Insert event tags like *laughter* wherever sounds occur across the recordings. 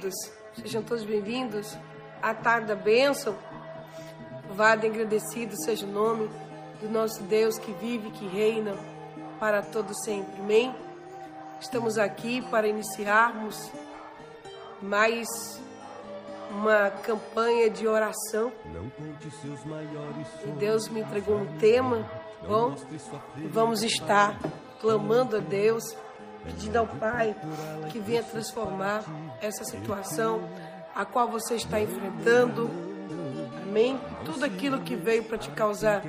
queridos, sejam todos bem-vindos à tarde da bênção. Vade agradecido seja o nome do nosso Deus que vive, que reina para todo sempre. Amém? Estamos aqui para iniciarmos mais uma campanha de oração. E Deus me entregou um tema, bom? Vamos estar clamando a Deus pedindo ao Pai que venha transformar essa situação a qual você está enfrentando. Amém? Tudo aquilo que veio para te causar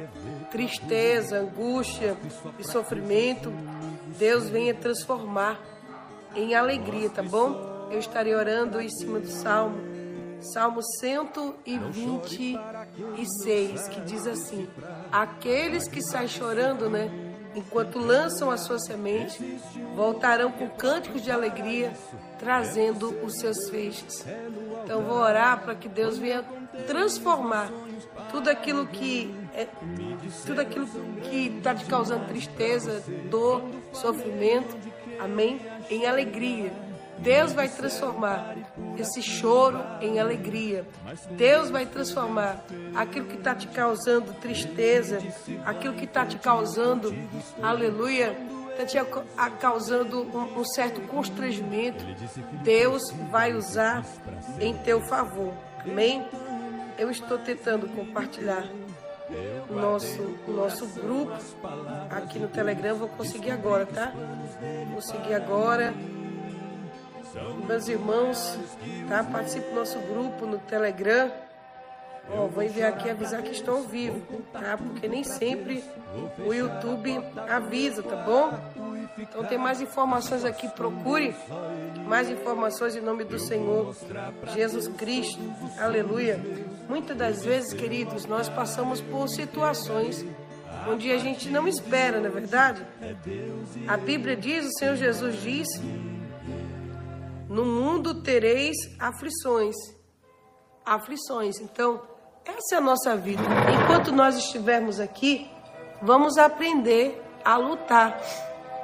tristeza, angústia e sofrimento, Deus venha transformar em alegria, tá bom? Eu estarei orando em cima do Salmo, Salmo 126, que diz assim: Aqueles que saem chorando, né? Enquanto lançam a sua semente, voltarão com cânticos de alegria, trazendo os seus feixes. Então vou orar para que Deus venha transformar tudo aquilo que é, tudo aquilo que está te causando tristeza, dor, sofrimento, amém, em alegria Deus vai transformar esse choro em alegria. Deus vai transformar aquilo que está te causando tristeza, aquilo que está te causando, aleluia, está te causando um, um certo constrangimento. Deus vai usar em teu favor. Amém? Eu estou tentando compartilhar o nosso, o nosso grupo aqui no Telegram. Vou conseguir agora, tá? Vou conseguir agora meus irmãos, tá? Participe do nosso grupo no Telegram. Ó, vou enviar aqui avisar que estão vivo, tá? Porque nem sempre o YouTube avisa, tá bom? Então tem mais informações aqui, procure mais informações em nome do Senhor Jesus Cristo. Aleluia. Muitas das vezes, queridos, nós passamos por situações onde a gente não espera, não é verdade? A Bíblia diz, o Senhor Jesus diz no mundo tereis aflições. Aflições. Então, essa é a nossa vida. Enquanto nós estivermos aqui, vamos aprender a lutar.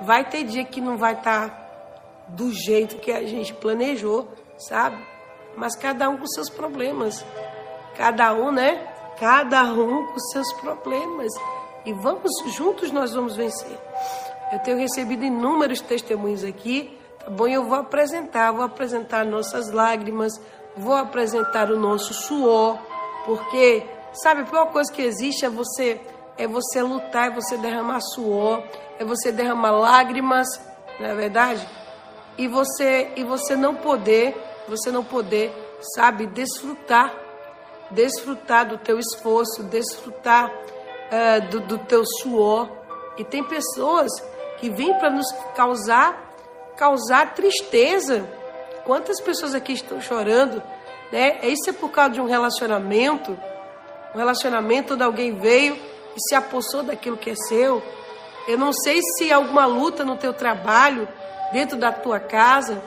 Vai ter dia que não vai estar tá do jeito que a gente planejou, sabe? Mas cada um com seus problemas. Cada um, né? Cada um com seus problemas. E vamos juntos nós vamos vencer. Eu tenho recebido inúmeros testemunhos aqui bom, eu vou apresentar, vou apresentar nossas lágrimas, vou apresentar o nosso suor, porque sabe a pior coisa que existe é você é você lutar, é você derramar suor, é você derramar lágrimas, não é verdade? E você e você não poder, você não poder, sabe, desfrutar, desfrutar do teu esforço, desfrutar uh, do, do teu suor. E tem pessoas que vêm para nos causar causar tristeza. Quantas pessoas aqui estão chorando, né? Isso é por causa de um relacionamento, um relacionamento onde alguém veio e se apossou daquilo que é seu. Eu não sei se alguma luta no teu trabalho, dentro da tua casa.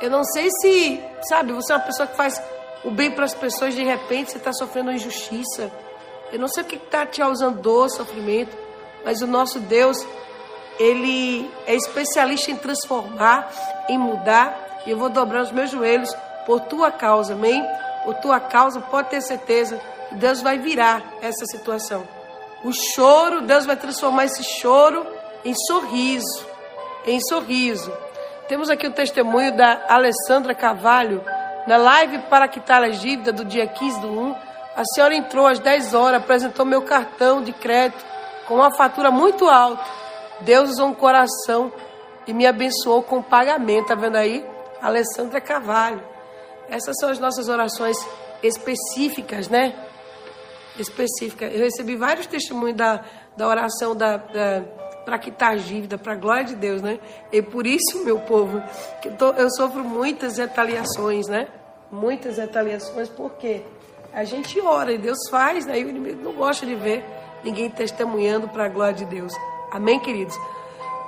Eu não sei se, sabe, você é uma pessoa que faz o bem para as pessoas, de repente você está sofrendo injustiça. Eu não sei o que está te causando dor, sofrimento, mas o nosso Deus, ele é especialista em transformar, em mudar. E eu vou dobrar os meus joelhos por tua causa, amém? Por tua causa, pode ter certeza que Deus vai virar essa situação. O choro, Deus vai transformar esse choro em sorriso, em sorriso. Temos aqui o testemunho da Alessandra Cavalho, na live para quitar a dívida do dia 15 do 1. A senhora entrou às 10 horas, apresentou meu cartão de crédito com uma fatura muito alta Deus usou um coração e me abençoou com pagamento. Tá vendo aí? Alessandra Cavalho. Essas são as nossas orações específicas, né? Específicas. Eu recebi vários testemunhos da, da oração da, da para quitar dívida, para a glória de Deus, né? E por isso, meu povo, que eu, tô, eu sofro muitas retaliações, né? Muitas retaliações, porque a gente ora e Deus faz, né? E o inimigo não gosta de ver ninguém testemunhando para a glória de Deus. Amém, queridos?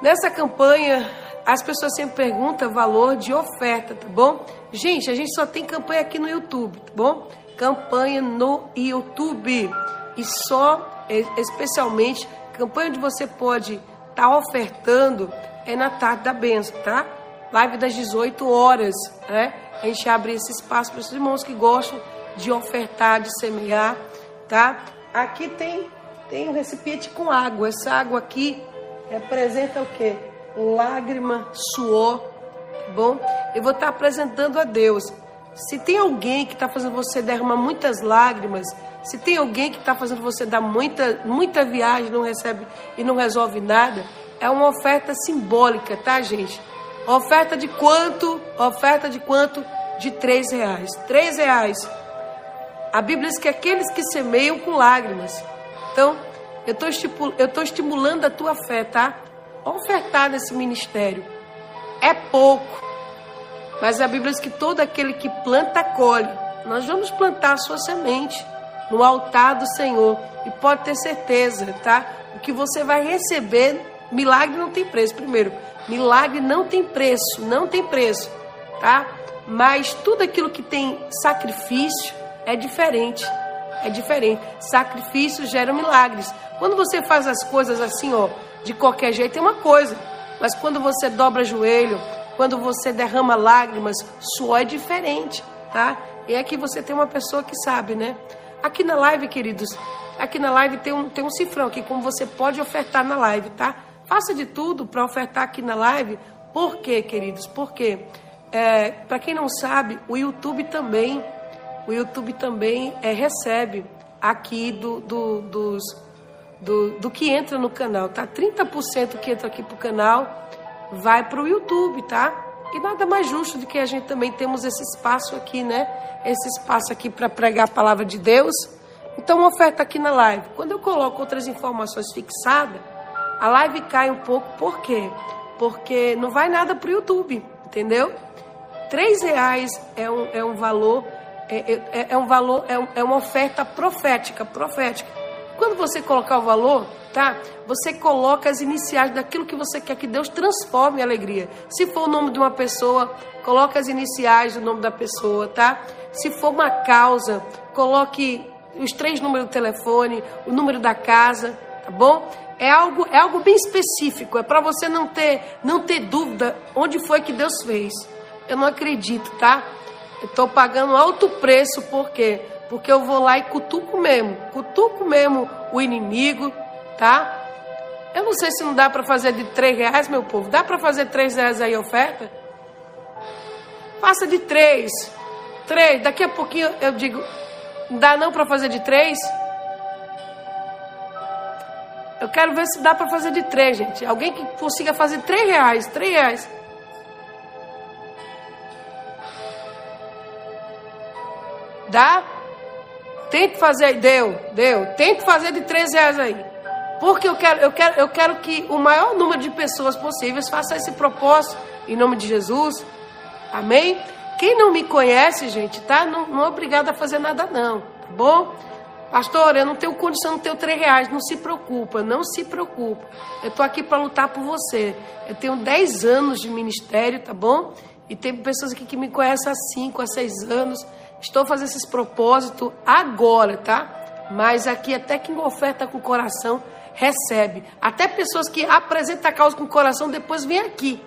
Nessa campanha, as pessoas sempre perguntam valor de oferta, tá bom? Gente, a gente só tem campanha aqui no YouTube, tá bom? Campanha no YouTube. E só, especialmente, campanha onde você pode estar tá ofertando é na tarde da benção, tá? Live das 18 horas, né? a gente abre esse espaço para os irmãos que gostam de ofertar, de semear, tá? Aqui tem tem um recipiente com água. Essa água aqui representa o quê? Lágrima, suor, tá bom? Eu vou estar apresentando a Deus. Se tem alguém que está fazendo você derramar muitas lágrimas, se tem alguém que está fazendo você dar muita, muita viagem não recebe e não resolve nada, é uma oferta simbólica, tá, gente? Oferta de quanto? Oferta de quanto? De três reais. Três reais. A Bíblia diz que aqueles que semeiam com lágrimas. Então, eu estou estimulando a tua fé, tá? Ofertar nesse ministério. É pouco. Mas a Bíblia diz que todo aquele que planta, colhe. Nós vamos plantar a sua semente no altar do Senhor. E pode ter certeza, tá? O que você vai receber, milagre não tem preço. Primeiro, milagre não tem preço, não tem preço, tá? Mas tudo aquilo que tem sacrifício é diferente. É diferente. Sacrifício gera milagres. Quando você faz as coisas assim, ó, de qualquer jeito é uma coisa. Mas quando você dobra joelho, quando você derrama lágrimas, suor é diferente, tá? E aqui você tem uma pessoa que sabe, né? Aqui na live, queridos, aqui na live tem um, tem um cifrão aqui, como você pode ofertar na live, tá? Faça de tudo para ofertar aqui na live. Por quê, queridos? Porque, é, para quem não sabe, o YouTube também, o YouTube também é, recebe aqui do, do, dos, do, do que entra no canal, tá? 30% que entra aqui pro canal vai para o YouTube, tá? E nada mais justo do que a gente também temos esse espaço aqui, né? Esse espaço aqui para pregar a palavra de Deus. Então, uma oferta aqui na live. Quando eu coloco outras informações fixadas, a live cai um pouco. Por quê? Porque não vai nada para o YouTube, entendeu? Três reais é um, é um valor, é, é, é um valor, é, é uma oferta profética, profética. Quando você colocar o valor, tá? Você coloca as iniciais daquilo que você quer que Deus transforme em alegria. Se for o nome de uma pessoa, coloque as iniciais do nome da pessoa, tá? Se for uma causa, coloque os três números do telefone, o número da casa, tá bom? É algo, é algo bem específico, é para você não ter, não ter dúvida onde foi que Deus fez. Eu não acredito, tá? Estou pagando alto preço, por quê? Porque eu vou lá e cutuco mesmo, cutuco mesmo o inimigo, tá? Eu não sei se não dá para fazer de três reais, meu povo. Dá para fazer três reais aí oferta? Faça de três. Três. Daqui a pouquinho eu digo, dá não para fazer de três? Eu quero ver se dá para fazer de três, gente. Alguém que consiga fazer três reais, três reais. Dá? Tente fazer deu, deu. Tente fazer de três reais aí. Porque eu quero, eu quero, eu quero que o maior número de pessoas possíveis faça esse propósito em nome de Jesus. Amém? Quem não me conhece, gente, tá? Não, não é obrigado a fazer nada, não, tá bom? Pastor, eu não tenho condição, não tenho três reais. Não se preocupa, não se preocupa. Eu estou aqui para lutar por você. Eu tenho dez anos de ministério, tá bom? E tem pessoas aqui que me conhecem há cinco, há seis anos. Estou fazendo esses propósitos agora, tá? Mas aqui até quem oferta com o coração recebe. Até pessoas que apresentam a causa com o coração depois vem aqui.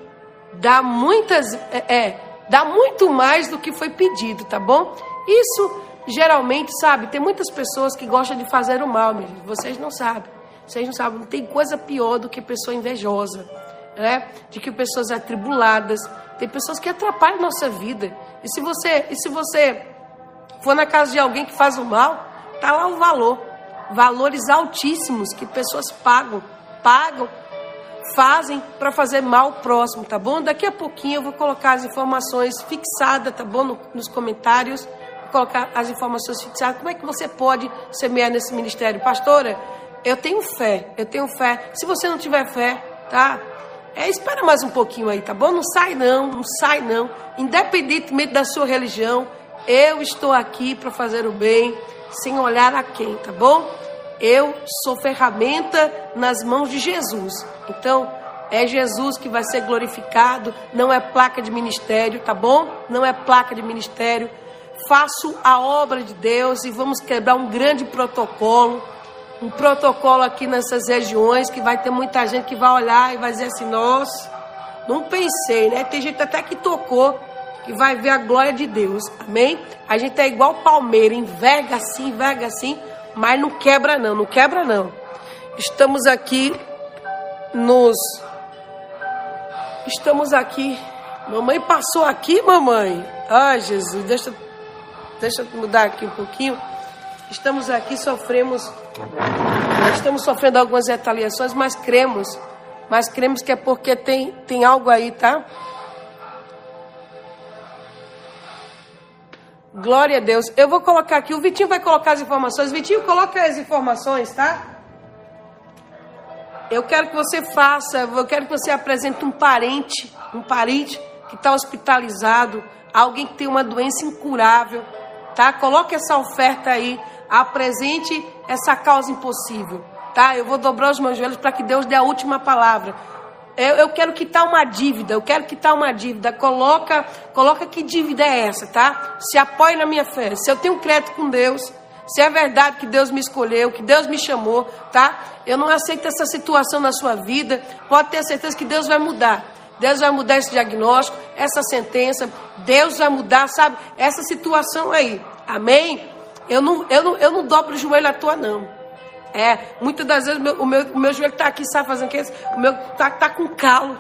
Dá muitas, é, é, dá muito mais do que foi pedido, tá bom? Isso geralmente, sabe, tem muitas pessoas que gostam de fazer o mal, meu Vocês não sabem. Vocês não sabem, não tem coisa pior do que pessoa invejosa, né? De que pessoas atribuladas. Tem pessoas que atrapalham nossa vida. E se você, e se você for na casa de alguém que faz o mal, tá lá o valor. Valores altíssimos que pessoas pagam, pagam, fazem para fazer mal ao próximo, tá bom? Daqui a pouquinho eu vou colocar as informações fixadas, tá bom? No, nos comentários, colocar as informações fixadas. Como é que você pode semear nesse ministério? Pastora, eu tenho fé, eu tenho fé. Se você não tiver fé, tá? É, espera mais um pouquinho aí, tá bom? Não sai não, não sai não. Independentemente da sua religião, eu estou aqui para fazer o bem, sem olhar a quem, tá bom? Eu sou ferramenta nas mãos de Jesus. Então, é Jesus que vai ser glorificado, não é placa de ministério, tá bom? Não é placa de ministério. Faço a obra de Deus e vamos quebrar um grande protocolo, um protocolo aqui nessas regiões que vai ter muita gente que vai olhar e vai dizer assim: "Nossa, não pensei, né? Tem gente até que tocou que vai ver a glória de Deus. Amém? A gente é igual palmeira, enverga assim, enverga assim, mas não quebra não, não quebra não. Estamos aqui nos Estamos aqui. Mamãe passou aqui, mamãe. Ai, Jesus, deixa deixa eu mudar aqui um pouquinho. Estamos aqui, sofremos estamos sofrendo algumas retaliações, mas cremos. Mas cremos que é porque tem tem algo aí, tá? Glória a Deus. Eu vou colocar aqui, o Vitinho vai colocar as informações. Vitinho, coloca as informações, tá? Eu quero que você faça, eu quero que você apresente um parente, um parente que está hospitalizado, alguém que tem uma doença incurável, tá? Coloque essa oferta aí, apresente essa causa impossível, tá? Eu vou dobrar os meus joelhos para que Deus dê a última palavra. Eu, eu quero quitar uma dívida, eu quero quitar uma dívida. Coloca, coloca que dívida é essa, tá? Se apoie na minha fé. Se eu tenho crédito com Deus, se é verdade que Deus me escolheu, que Deus me chamou, tá? Eu não aceito essa situação na sua vida. Pode ter certeza que Deus vai mudar. Deus vai mudar esse diagnóstico, essa sentença. Deus vai mudar, sabe? Essa situação aí. Amém? Eu não, eu não, eu não dobro o joelho à toa, não. É, muitas das vezes meu, o, meu, o meu joelho está aqui, sabe fazendo o que? O meu está tá com calo.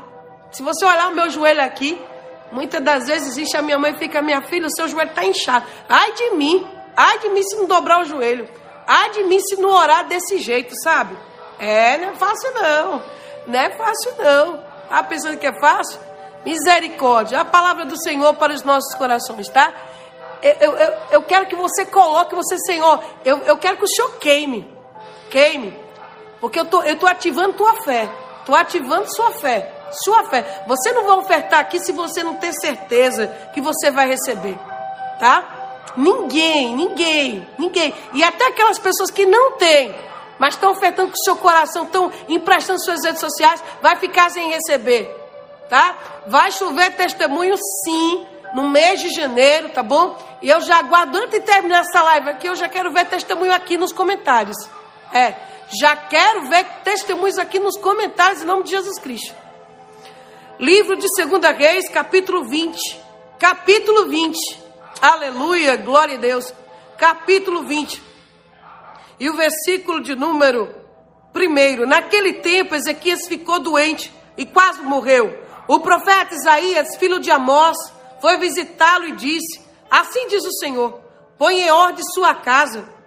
Se você olhar o meu joelho aqui, muitas das vezes existe a minha mãe fica, minha filha, o seu joelho está inchado. Ai de mim, ai de mim se não dobrar o joelho. Ai de mim se não orar desse jeito, sabe? É, não é fácil não. Não é fácil não. Tá pensando que é fácil? Misericórdia. A palavra do Senhor para os nossos corações, tá? Eu, eu, eu quero que você coloque, você, Senhor, eu, eu quero que o Senhor queime queime, porque eu tô, eu tô ativando tua fé, tô ativando sua fé, sua fé. Você não vai ofertar aqui se você não ter certeza que você vai receber, tá? Ninguém, ninguém, ninguém. E até aquelas pessoas que não têm, mas estão ofertando com o seu coração, estão emprestando suas redes sociais, vai ficar sem receber, tá? Vai chover testemunho sim, no mês de janeiro, tá bom? E eu já aguardo, antes de terminar essa live aqui, eu já quero ver testemunho aqui nos comentários. É, já quero ver testemunhos aqui nos comentários em nome de Jesus Cristo. Livro de 2 Reis, capítulo 20. Capítulo 20. Aleluia, glória a Deus. Capítulo 20. E o versículo de número 1. Naquele tempo, Ezequias ficou doente e quase morreu. O profeta Isaías, filho de Amós, foi visitá-lo e disse: Assim diz o Senhor: põe em ordem sua casa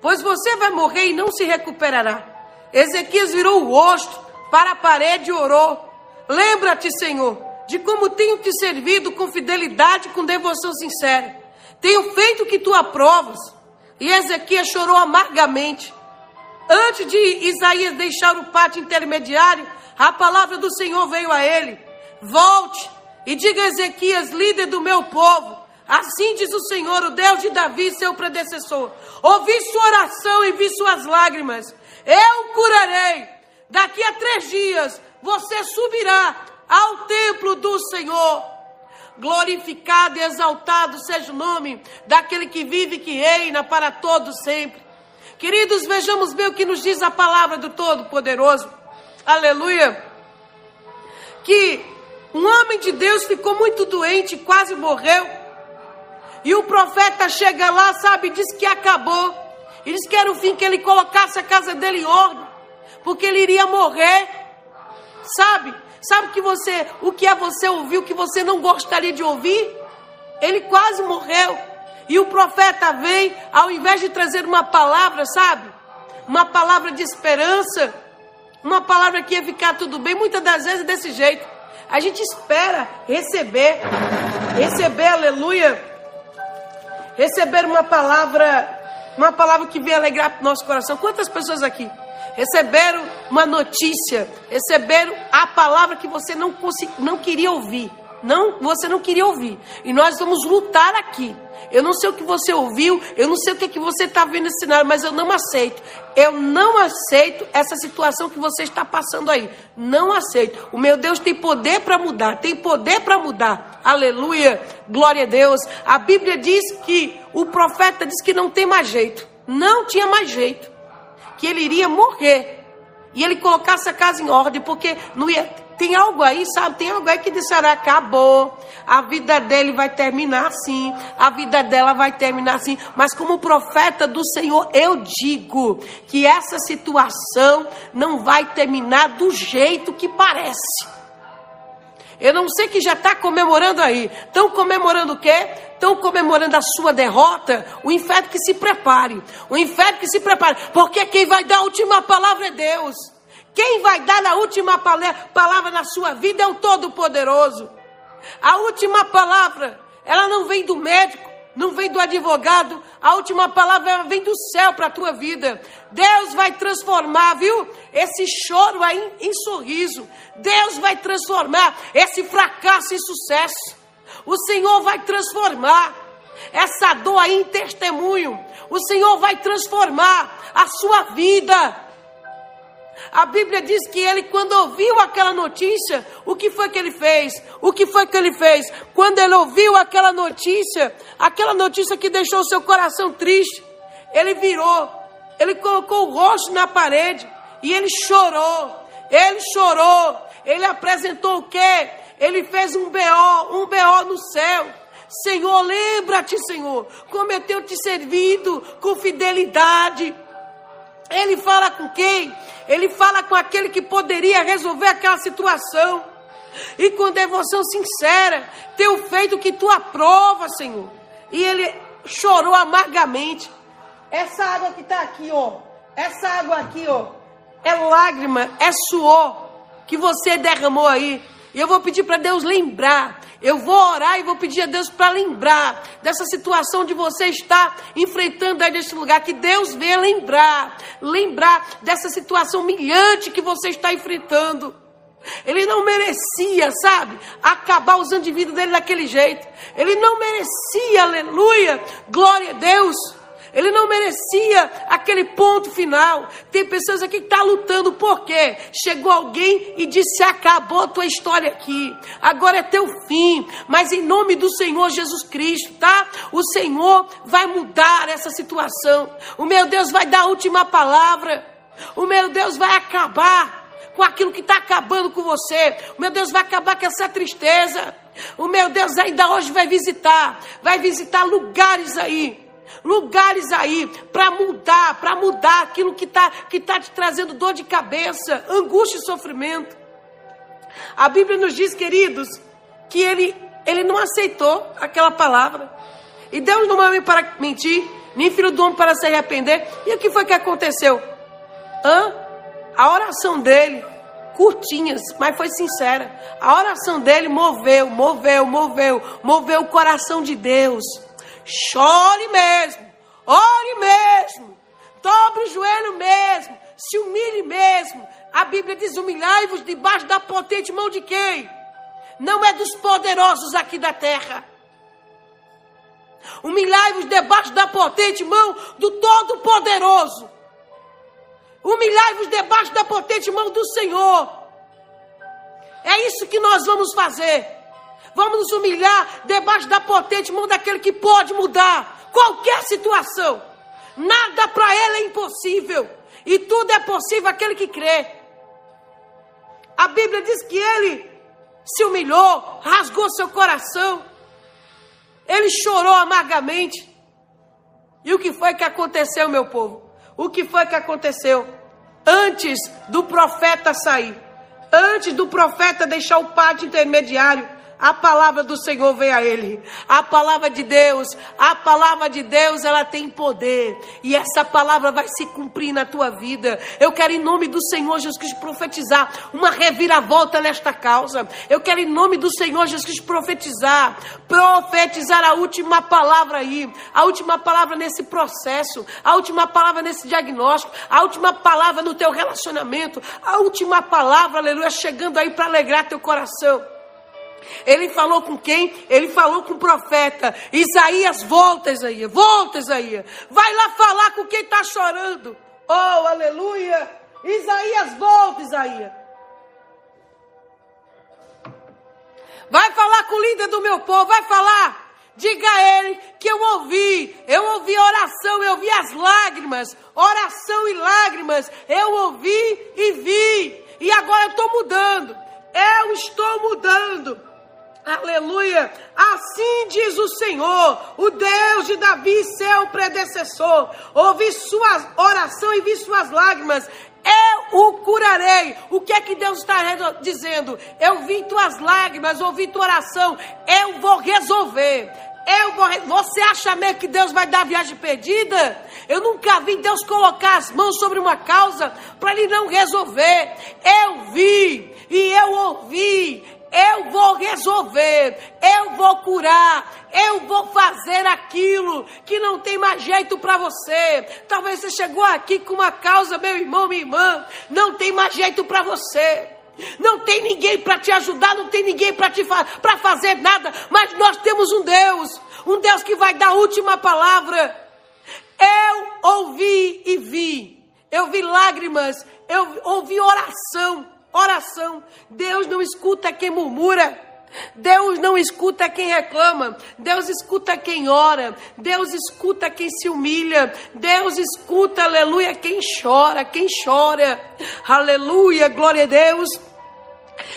pois você vai morrer e não se recuperará. Ezequias virou o rosto para a parede e orou: Lembra-te, Senhor, de como tenho te servido com fidelidade e com devoção sincera. Tenho feito o que tu aprovas. E Ezequias chorou amargamente. Antes de Isaías deixar o pátio intermediário, a palavra do Senhor veio a ele: Volte e diga a Ezequias, líder do meu povo, Assim diz o Senhor, o Deus de Davi, seu predecessor: Ouvi sua oração e vi suas lágrimas. Eu curarei. Daqui a três dias você subirá ao templo do Senhor. Glorificado e exaltado seja o nome daquele que vive e que reina para todos sempre. Queridos, vejamos bem o que nos diz a palavra do Todo-Poderoso. Aleluia. Que um homem de Deus ficou muito doente, quase morreu. E o profeta chega lá, sabe, diz que acabou. E diz que era o fim que ele colocasse a casa dele em ordem, porque ele iria morrer. Sabe? Sabe que você, o que é você ouvir, o que você não gostaria de ouvir? Ele quase morreu. E o profeta vem, ao invés de trazer uma palavra, sabe? Uma palavra de esperança, uma palavra que ia ficar tudo bem, muitas das vezes desse jeito. A gente espera receber, receber, aleluia, receber uma palavra, uma palavra que vem alegrar nosso coração. Quantas pessoas aqui receberam uma notícia, receberam a palavra que você não, não queria ouvir? Não, você não queria ouvir. E nós vamos lutar aqui. Eu não sei o que você ouviu, eu não sei o que, que você está vendo nesse cenário, mas eu não aceito. Eu não aceito essa situação que você está passando aí. Não aceito. O meu Deus tem poder para mudar, tem poder para mudar. Aleluia, glória a Deus. A Bíblia diz que o profeta diz que não tem mais jeito. Não tinha mais jeito. Que ele iria morrer. E ele colocasse a casa em ordem, porque não ia Tem algo aí, sabe? Tem algo aí que disseram, acabou. A vida dele vai terminar assim. A vida dela vai terminar assim. Mas como profeta do Senhor, eu digo que essa situação não vai terminar do jeito que parece. Eu não sei que já está comemorando aí. Estão comemorando o quê? Estão comemorando a sua derrota. O inferno que se prepare. O inferno que se prepare. Porque quem vai dar a última palavra é Deus. Quem vai dar a última palavra na sua vida é o Todo-Poderoso. A última palavra, ela não vem do médico, não vem do advogado, a última palavra vem do céu para a tua vida. Deus vai transformar, viu? Esse choro em, em sorriso. Deus vai transformar esse fracasso em sucesso. O Senhor vai transformar essa dor aí em testemunho. O Senhor vai transformar a sua vida. A Bíblia diz que ele, quando ouviu aquela notícia, o que foi que ele fez? O que foi que ele fez? Quando ele ouviu aquela notícia, aquela notícia que deixou seu coração triste, ele virou, ele colocou o rosto na parede e ele chorou. Ele chorou. Ele apresentou o quê? Ele fez um BO, um BO no céu. Senhor, lembra-te, Senhor, como eu tenho te servido com fidelidade. Ele fala com quem? Ele fala com aquele que poderia resolver aquela situação. E com devoção sincera, teu feito que tu aprova, Senhor. E ele chorou amargamente. Essa água que está aqui, ó. Essa água aqui, ó. É lágrima, é suor que você derramou aí. E eu vou pedir para Deus lembrar eu vou orar e vou pedir a Deus para lembrar dessa situação de você estar enfrentando aí neste lugar. Que Deus venha lembrar, lembrar dessa situação humilhante que você está enfrentando. Ele não merecia, sabe, acabar usando de vida dele daquele jeito. Ele não merecia, aleluia, glória a Deus. Ele não merecia aquele ponto final. Tem pessoas aqui que estão tá lutando por quê? Chegou alguém e disse: acabou a tua história aqui. Agora é teu fim. Mas em nome do Senhor Jesus Cristo, tá? O Senhor vai mudar essa situação. O meu Deus vai dar a última palavra. O meu Deus vai acabar com aquilo que está acabando com você. O meu Deus vai acabar com essa tristeza. O meu Deus ainda hoje vai visitar, vai visitar lugares aí lugares aí para mudar, para mudar aquilo que está que tá te trazendo dor de cabeça, angústia e sofrimento. A Bíblia nos diz, queridos, que ele, ele não aceitou aquela palavra. E Deus não é homem para mentir, nem filho do homem para se arrepender. E o que foi que aconteceu? Hã? A oração dele, curtinhas, mas foi sincera. A oração dele moveu, moveu, moveu, moveu o coração de Deus. Chore mesmo, ore mesmo, dobre o joelho mesmo, se humilhe mesmo. A Bíblia diz: humilhai-vos debaixo da potente mão de quem? Não é dos poderosos aqui da terra. Humilhai-vos debaixo da potente mão do Todo-Poderoso. Humilhai-vos debaixo da potente mão do Senhor. É isso que nós vamos fazer. Vamos nos humilhar debaixo da potente mão daquele que pode mudar qualquer situação. Nada para ele é impossível. E tudo é possível aquele que crê. A Bíblia diz que ele se humilhou, rasgou seu coração. Ele chorou amargamente. E o que foi que aconteceu, meu povo? O que foi que aconteceu? Antes do profeta sair, antes do profeta deixar o pátio intermediário, a palavra do Senhor vem a ele. A palavra de Deus, a palavra de Deus, ela tem poder. E essa palavra vai se cumprir na tua vida. Eu quero, em nome do Senhor Jesus Cristo, profetizar uma reviravolta nesta causa. Eu quero, em nome do Senhor Jesus Cristo, profetizar. Profetizar a última palavra aí. A última palavra nesse processo. A última palavra nesse diagnóstico. A última palavra no teu relacionamento. A última palavra, aleluia, chegando aí para alegrar teu coração. Ele falou com quem? Ele falou com o profeta. Isaías, volta, Isaías, volta, Isaías. Vai lá falar com quem está chorando. Oh, aleluia. Isaías, volta, Isaías. Vai falar com o líder do meu povo, vai falar. Diga a ele que eu ouvi, eu ouvi oração, eu ouvi as lágrimas, oração e lágrimas, eu ouvi e vi, e agora eu estou mudando. Eu estou mudando. Aleluia! Assim diz o Senhor, o Deus de Davi, seu predecessor. Ouvi sua oração e vi suas lágrimas. Eu o curarei. O que é que Deus está dizendo? Eu vi tuas lágrimas, ouvi tua oração. Eu vou resolver. Eu vou, você acha mesmo que Deus vai dar viagem perdida? Eu nunca vi Deus colocar as mãos sobre uma causa para ele não resolver. Eu vi e eu ouvi eu vou resolver, eu vou curar, eu vou fazer aquilo que não tem mais jeito para você. Talvez você chegou aqui com uma causa, meu irmão, minha irmã, não tem mais jeito para você. Não tem ninguém para te ajudar, não tem ninguém para te fa fazer nada, mas nós temos um Deus, um Deus que vai dar a última palavra. Eu ouvi e vi, eu vi lágrimas, eu ouvi oração oração. Deus não escuta quem murmura. Deus não escuta quem reclama, Deus escuta quem ora, Deus escuta quem se humilha, Deus escuta, aleluia, quem chora, quem chora, aleluia, glória a Deus.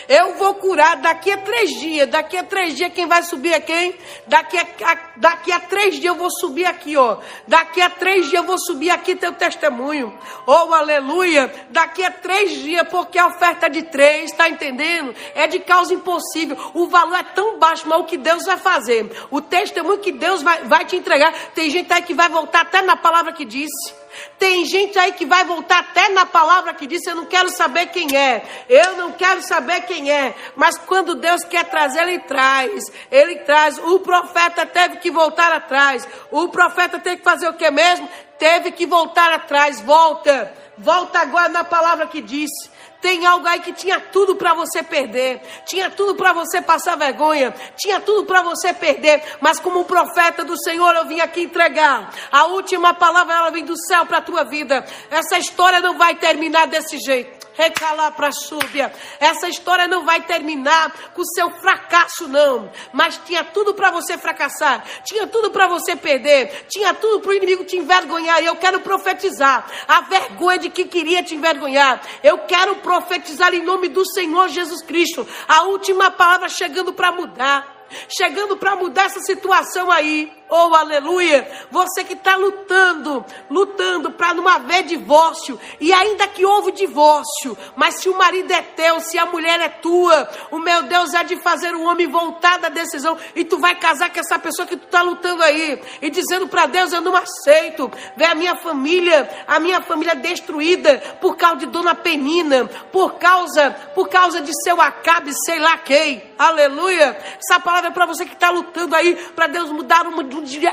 Eu vou curar daqui a três dias. Daqui a três dias, quem vai subir é quem? Daqui a, a, daqui a três dias eu vou subir aqui, ó. Daqui a três dias eu vou subir aqui teu testemunho. Oh, aleluia. Daqui a três dias, porque a oferta é de três, tá entendendo? É de causa impossível. O valor é tão baixo, mas o que Deus vai fazer? O testemunho que Deus vai, vai te entregar. Tem gente aí que vai voltar até na palavra que disse. Tem gente aí que vai voltar até na palavra que disse: Eu não quero saber quem é, eu não quero saber quem é. Mas quando Deus quer trazer, Ele traz. Ele traz. O profeta teve que voltar atrás. O profeta teve que fazer o que mesmo? Teve que voltar atrás. Volta. Volta agora na palavra que disse. Tem algo aí que tinha tudo para você perder, tinha tudo para você passar vergonha, tinha tudo para você perder, mas como profeta do Senhor eu vim aqui entregar. A última palavra ela vem do céu para a tua vida. Essa história não vai terminar desse jeito recalar para súbia. Essa história não vai terminar com seu fracasso, não. Mas tinha tudo para você fracassar, tinha tudo para você perder, tinha tudo para o inimigo te envergonhar. E eu quero profetizar a vergonha de que queria te envergonhar. Eu quero profetizar em nome do Senhor Jesus Cristo. A última palavra chegando para mudar chegando para mudar essa situação aí. Oh, aleluia! Você que está lutando, lutando para não haver divórcio, e ainda que houve divórcio, mas se o marido é teu, se a mulher é tua, o meu Deus é de fazer o homem voltar da decisão, e tu vai casar com essa pessoa que tu está lutando aí, e dizendo para Deus: Eu não aceito, ver a minha família, a minha família destruída por causa de Dona Penina, por causa, por causa de seu Acabe, sei lá quem, aleluia! Essa palavra é para você que está lutando aí, para Deus mudar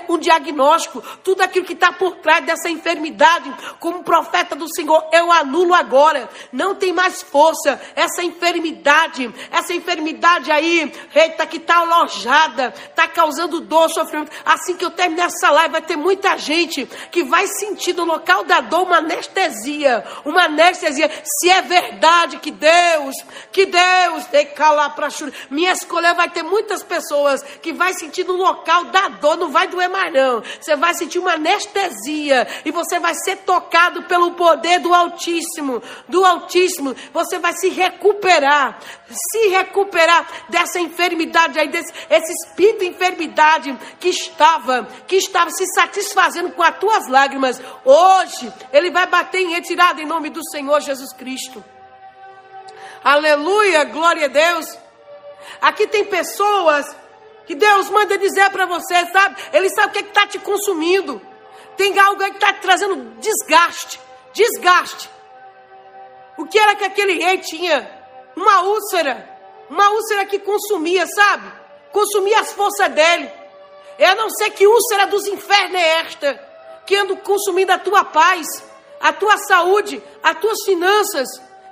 um diagnóstico, tudo aquilo que está por trás dessa enfermidade, como profeta do Senhor, eu anulo agora. Não tem mais força. Essa enfermidade, essa enfermidade aí, eita, que está alojada, está causando dor, sofrimento. Assim que eu terminar essa live, vai ter muita gente que vai sentir no local da dor uma anestesia. Uma anestesia. Se é verdade que Deus, que Deus, tem que calar para minha escolha vai ter muitas pessoas que vai sentir no local da dor, não vai vai doer mais não. Você vai sentir uma anestesia e você vai ser tocado pelo poder do Altíssimo, do Altíssimo. Você vai se recuperar, se recuperar dessa enfermidade aí, desse esse espírito de enfermidade que estava, que estava se satisfazendo com as tuas lágrimas. Hoje ele vai bater em retirada em nome do Senhor Jesus Cristo. Aleluia, glória a Deus. Aqui tem pessoas que Deus manda dizer para você, sabe? Ele sabe o que é está te consumindo. Tem algo aí que está te trazendo desgaste. Desgaste. O que era que aquele rei tinha? Uma úlcera. Uma úlcera que consumia, sabe? Consumia as forças dele. É a não ser que úlcera dos infernos é esta, que anda consumindo a tua paz, a tua saúde, as tuas finanças,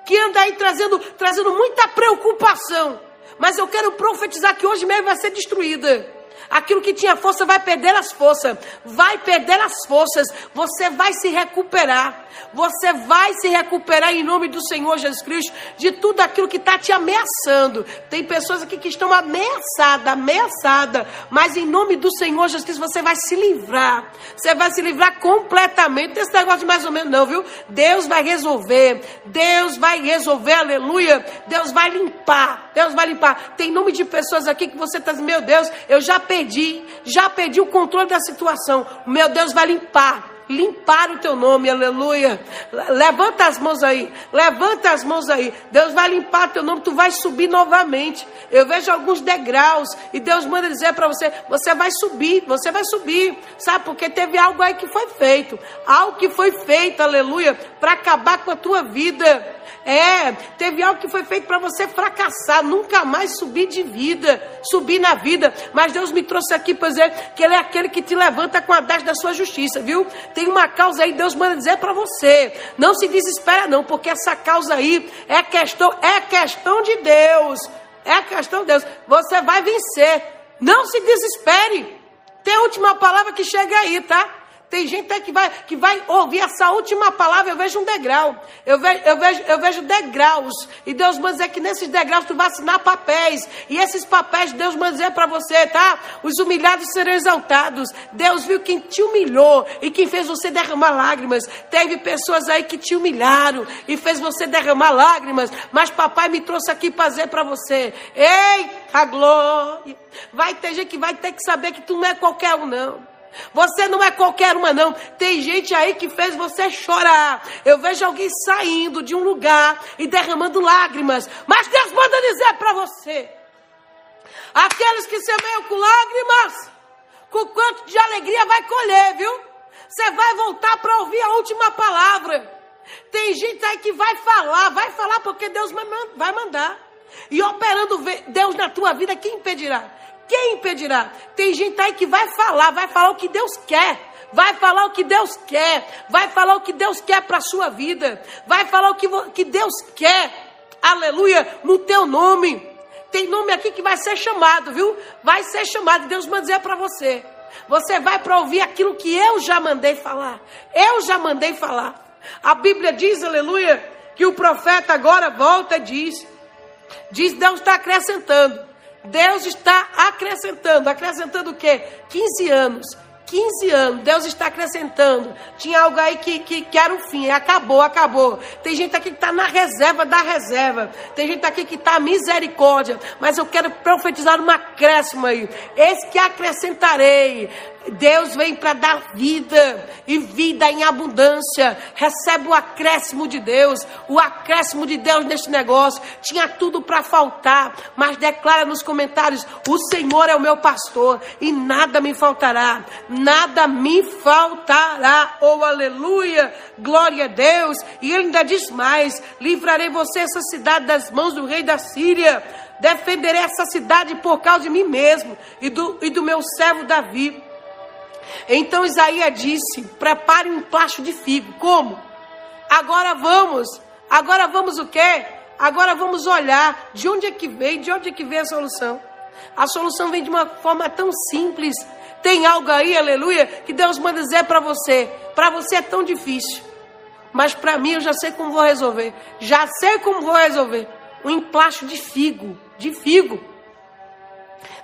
que anda aí trazendo, trazendo muita preocupação. Mas eu quero profetizar que hoje mesmo vai ser destruída. Aquilo que tinha força vai perder as forças. Vai perder as forças. Você vai se recuperar. Você vai se recuperar em nome do Senhor Jesus Cristo de tudo aquilo que está te ameaçando. Tem pessoas aqui que estão ameaçadas, ameaçadas. Mas em nome do Senhor Jesus Cristo você vai se livrar. Você vai se livrar completamente desse negócio de mais ou menos, não, viu? Deus vai resolver. Deus vai resolver, aleluia. Deus vai limpar Deus vai limpar. Tem nome de pessoas aqui que você está dizendo, meu Deus, eu já perdi, já perdi o controle da situação. Meu Deus vai limpar limpar o teu nome, aleluia. Levanta as mãos aí, levanta as mãos aí. Deus vai limpar teu nome, tu vai subir novamente. Eu vejo alguns degraus e Deus manda dizer para você: você vai subir, você vai subir, sabe? Porque teve algo aí que foi feito, algo que foi feito, aleluia, para acabar com a tua vida. É, teve algo que foi feito para você fracassar, nunca mais subir de vida, subir na vida. Mas Deus me trouxe aqui para dizer que Ele é aquele que te levanta com a das da sua justiça, viu? Tem uma causa aí, Deus manda dizer para você. Não se desespera, não, porque essa causa aí é questão, é questão de Deus. É questão de Deus. Você vai vencer. Não se desespere. Tem a última palavra que chega aí, tá? Tem gente que vai, que vai ouvir essa última palavra, eu vejo um degrau. Eu vejo, eu vejo, eu vejo degraus. E Deus manda dizer que nesses degraus tu vai assinar papéis. E esses papéis Deus manda dizer para você, tá? Os humilhados serão exaltados. Deus viu quem te humilhou e quem fez você derramar lágrimas. Teve pessoas aí que te humilharam e fez você derramar lágrimas. Mas papai me trouxe aqui para dizer para você: Eita glória! Vai ter gente que vai ter que saber que tu não é qualquer um, não. Você não é qualquer uma, não. Tem gente aí que fez você chorar. Eu vejo alguém saindo de um lugar e derramando lágrimas. Mas Deus manda dizer para você: aqueles que semeiam com lágrimas, com quanto de alegria vai colher, viu? Você vai voltar para ouvir a última palavra. Tem gente aí que vai falar, vai falar porque Deus vai mandar. E operando Deus na tua vida, quem impedirá? Quem impedirá? Tem gente aí que vai falar, vai falar o que Deus quer. Vai falar o que Deus quer. Vai falar o que Deus quer para a sua vida. Vai falar o que, que Deus quer. Aleluia, no teu nome. Tem nome aqui que vai ser chamado, viu? Vai ser chamado. Deus manda dizer para você. Você vai para ouvir aquilo que eu já mandei falar. Eu já mandei falar. A Bíblia diz, aleluia, que o profeta agora volta e diz. Diz, Deus está acrescentando. Deus está acrescentando. Acrescentando o quê? 15 anos. 15 anos, Deus está acrescentando. Tinha algo aí que, que, que era o fim, acabou, acabou. Tem gente aqui que está na reserva da reserva. Tem gente aqui que está misericórdia. Mas eu quero profetizar uma acréscimo aí. Esse que acrescentarei. Deus vem para dar vida e vida em abundância. Recebe o acréscimo de Deus, o acréscimo de Deus neste negócio. Tinha tudo para faltar, mas declara nos comentários: O Senhor é o meu pastor e nada me faltará. Nada me faltará. Oh, aleluia! Glória a Deus. E ele ainda diz mais: Livrarei você essa cidade das mãos do rei da Síria. Defenderei essa cidade por causa de mim mesmo e do, e do meu servo Davi. Então Isaías disse: prepare um plástico de figo. Como? Agora vamos. Agora vamos o quê? Agora vamos olhar de onde é que veio, de onde é que vem a solução. A solução vem de uma forma tão simples. Tem algo aí, aleluia, que Deus manda dizer para você. Para você é tão difícil. Mas para mim eu já sei como vou resolver. Já sei como vou resolver. Um emplasto de figo. De figo.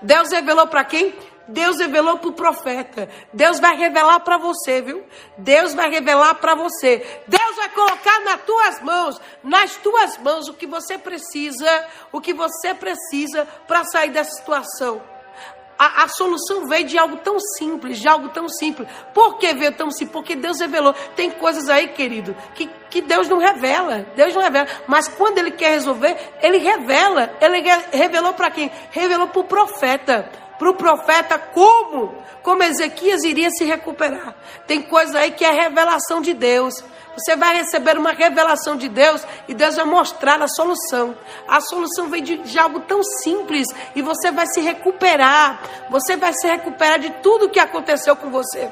Deus revelou para quem? Deus revelou para o profeta. Deus vai revelar para você, viu? Deus vai revelar para você. Deus vai colocar nas tuas mãos, nas tuas mãos, o que você precisa, o que você precisa para sair dessa situação. A, a, solução veio de algo tão simples, de algo tão simples. Por que veio tão simples? Porque Deus revelou. Tem coisas aí, querido, que, que Deus não revela. Deus não revela. Mas quando Ele quer resolver, Ele revela. Ele revelou para quem? Revelou para o profeta para o profeta como, como Ezequias iria se recuperar. Tem coisa aí que é revelação de Deus. Você vai receber uma revelação de Deus e Deus vai mostrar a solução. A solução vem de, de, algo tão simples e você vai se recuperar. Você vai se recuperar de tudo que aconteceu com você.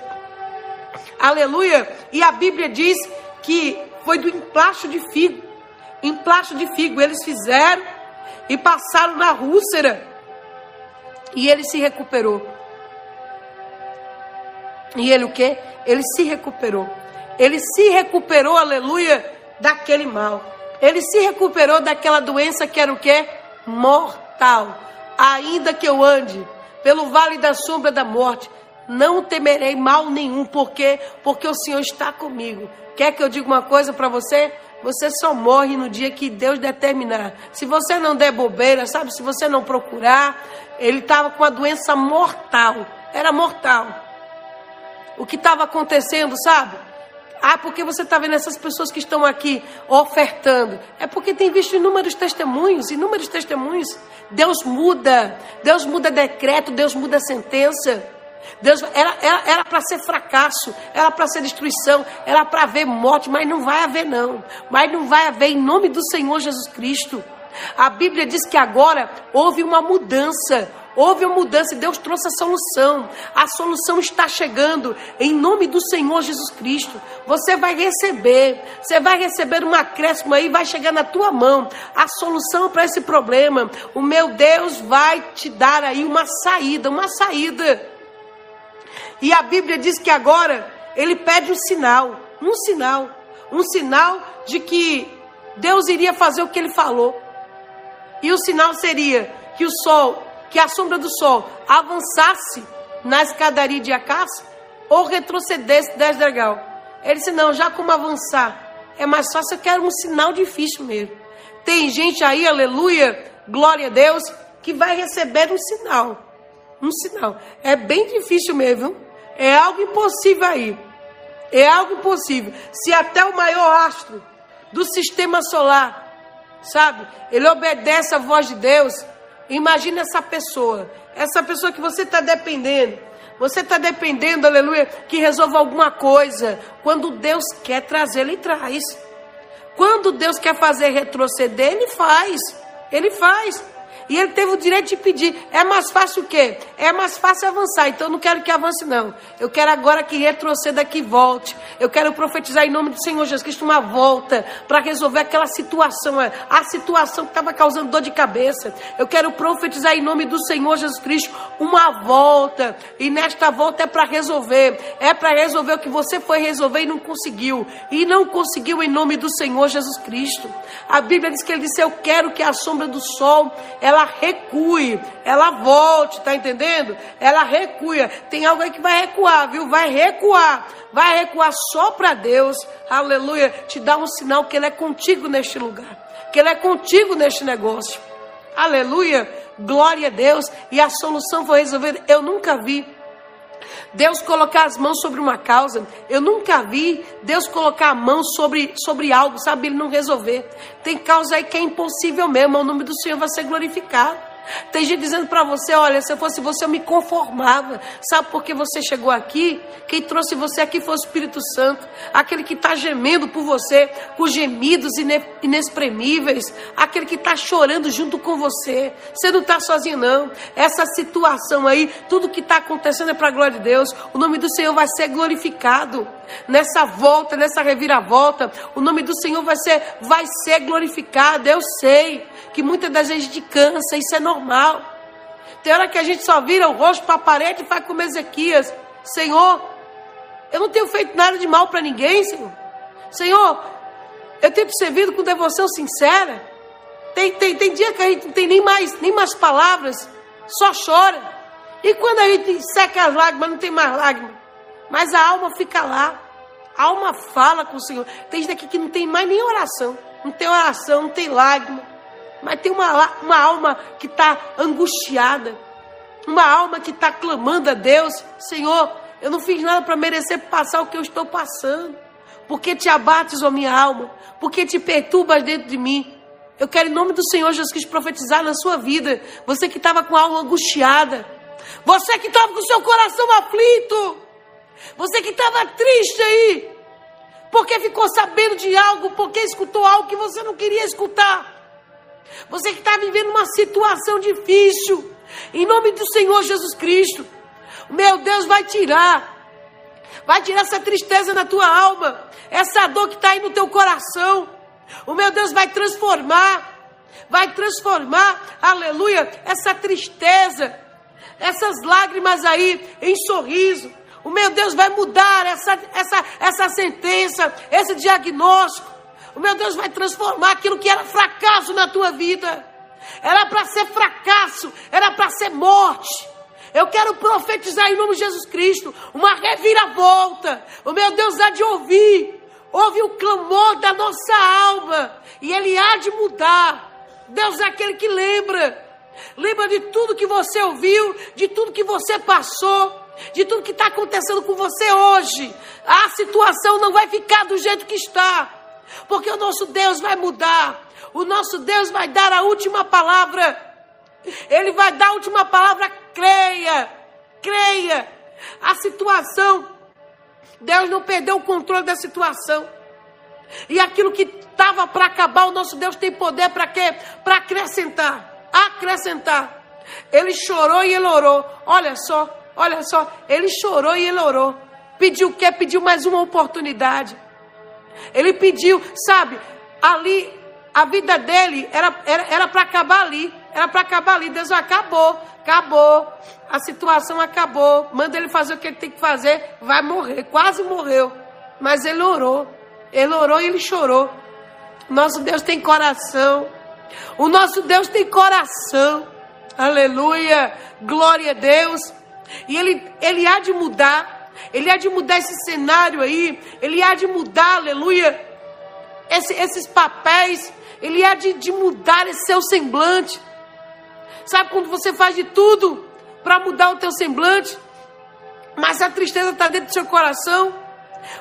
Aleluia! E a Bíblia diz que foi do emplasto de figo. Emplasto de figo eles fizeram e passaram na úlcera e ele se recuperou. E ele o que? Ele se recuperou. Ele se recuperou, aleluia, daquele mal. Ele se recuperou daquela doença que era o que? Mortal. Ainda que eu ande pelo vale da sombra da morte, não temerei mal nenhum. Por quê? Porque o Senhor está comigo. Quer que eu diga uma coisa para você? Você só morre no dia que Deus determinar. Se você não der bobeira, sabe? Se você não procurar, ele estava com uma doença mortal. Era mortal. O que estava acontecendo, sabe? Ah, porque você está vendo essas pessoas que estão aqui ofertando? É porque tem visto inúmeros testemunhos, inúmeros testemunhos. Deus muda, Deus muda decreto, Deus muda sentença. Deus era para ser fracasso, era para ser destruição, era para haver morte, mas não vai haver não. Mas não vai haver em nome do Senhor Jesus Cristo. A Bíblia diz que agora houve uma mudança. Houve uma mudança e Deus trouxe a solução. A solução está chegando em nome do Senhor Jesus Cristo. Você vai receber, você vai receber um acréscimo aí, vai chegar na tua mão a solução para esse problema. O meu Deus vai te dar aí uma saída, uma saída. E a Bíblia diz que agora ele pede um sinal, um sinal, um sinal de que Deus iria fazer o que ele falou. E o sinal seria que o sol que a sombra do sol avançasse na escadaria de Acás ou retrocedesse 10 degrau. Ele disse: Não, já como avançar é mais fácil, eu quero um sinal difícil mesmo. Tem gente aí, aleluia, glória a Deus, que vai receber um sinal. Um sinal. É bem difícil mesmo. É algo impossível aí. É algo impossível. Se até o maior astro do sistema solar, sabe, ele obedece à voz de Deus, Imagina essa pessoa, essa pessoa que você está dependendo. Você está dependendo, aleluia, que resolva alguma coisa. Quando Deus quer trazer, Ele traz. Quando Deus quer fazer retroceder, Ele faz. Ele faz. E ele teve o direito de pedir. É mais fácil o quê? É mais fácil avançar. Então eu não quero que avance, não. Eu quero agora que retroceda, que volte. Eu quero profetizar em nome do Senhor Jesus Cristo uma volta para resolver aquela situação, a situação que estava causando dor de cabeça. Eu quero profetizar em nome do Senhor Jesus Cristo uma volta. E nesta volta é para resolver. É para resolver o que você foi resolver e não conseguiu. E não conseguiu em nome do Senhor Jesus Cristo. A Bíblia diz que ele disse: Eu quero que a sombra do sol ela ela recue, ela volte, tá entendendo? Ela recua. Tem algo aí que vai recuar, viu? Vai recuar. Vai recuar só para Deus. Aleluia. Te dá um sinal que Ele é contigo neste lugar. Que Ele é contigo neste negócio. Aleluia. Glória a Deus. E a solução foi resolvida. Eu nunca vi Deus colocar as mãos sobre uma causa. Eu nunca vi Deus colocar a mão sobre, sobre algo, sabe? Ele não resolver. Tem causa aí que é impossível mesmo. O nome do Senhor vai ser glorificado. Tem gente dizendo para você: olha, se eu fosse você, eu me conformava. Sabe por que você chegou aqui? Quem trouxe você aqui foi o Espírito Santo, aquele que está gemendo por você, com gemidos inexprimíveis, aquele que está chorando junto com você. Você não está sozinho, não. Essa situação aí, tudo que está acontecendo é para a glória de Deus. O nome do Senhor vai ser glorificado nessa volta, nessa reviravolta. O nome do Senhor vai ser, vai ser glorificado. Eu sei que muitas das vezes gente cansa, isso é normal. Tem hora que a gente só vira o rosto para a parede e faz como Ezequias: Senhor, eu não tenho feito nada de mal para ninguém, Senhor. Senhor, eu tenho te servido com devoção sincera. Tem, tem, tem dia que a gente não tem nem mais, nem mais palavras, só chora. E quando a gente seca as lágrimas, não tem mais lágrimas. Mas a alma fica lá. A alma fala com o Senhor. Tem gente aqui que não tem mais nem oração. Não tem oração, não tem lágrima. Mas tem uma, uma alma que está angustiada, uma alma que está clamando a Deus: Senhor, eu não fiz nada para merecer passar o que eu estou passando. Porque te abates, ó minha alma? Porque te perturbas dentro de mim? Eu quero, em nome do Senhor Jesus Cristo, profetizar na sua vida. Você que estava com a alma angustiada. Você que estava com o seu coração aflito. Você que estava triste aí. Porque ficou sabendo de algo, porque escutou algo que você não queria escutar. Você que está vivendo uma situação difícil, em nome do Senhor Jesus Cristo, meu Deus vai tirar, vai tirar essa tristeza na tua alma, essa dor que está aí no teu coração. O meu Deus vai transformar, vai transformar, aleluia, essa tristeza, essas lágrimas aí em sorriso. O meu Deus vai mudar essa, essa, essa sentença, esse diagnóstico. O meu Deus vai transformar aquilo que era fracasso na tua vida. Era para ser fracasso, era para ser morte. Eu quero profetizar em nome de Jesus Cristo uma reviravolta. O meu Deus há de ouvir ouve o clamor da nossa alma e ele há de mudar. Deus é aquele que lembra. Lembra de tudo que você ouviu, de tudo que você passou, de tudo que está acontecendo com você hoje. A situação não vai ficar do jeito que está, porque o nosso Deus vai mudar. O nosso Deus vai dar a última palavra. Ele vai dar a última palavra. Creia, creia. A situação, Deus não perdeu o controle da situação. E aquilo que estava para acabar, o nosso Deus tem poder para quê? Para acrescentar. Acrescentar. Ele chorou e ele orou. Olha só, olha só. Ele chorou e ele orou. Pediu o quê? Pediu mais uma oportunidade. Ele pediu, sabe, ali, a vida dele era para era, era acabar ali. Era para acabar ali. Deus acabou, acabou. A situação acabou. Manda ele fazer o que ele tem que fazer. Vai morrer. Quase morreu. Mas ele orou. Ele orou e ele chorou. Nosso Deus tem coração. O nosso Deus tem coração. Aleluia. Glória a Deus. E ele, ele há de mudar. Ele há de mudar esse cenário aí. Ele há de mudar, aleluia. Esse, esses papéis. Ele há de, de mudar esse seu semblante. Sabe quando você faz de tudo para mudar o teu semblante, mas a tristeza está dentro do seu coração?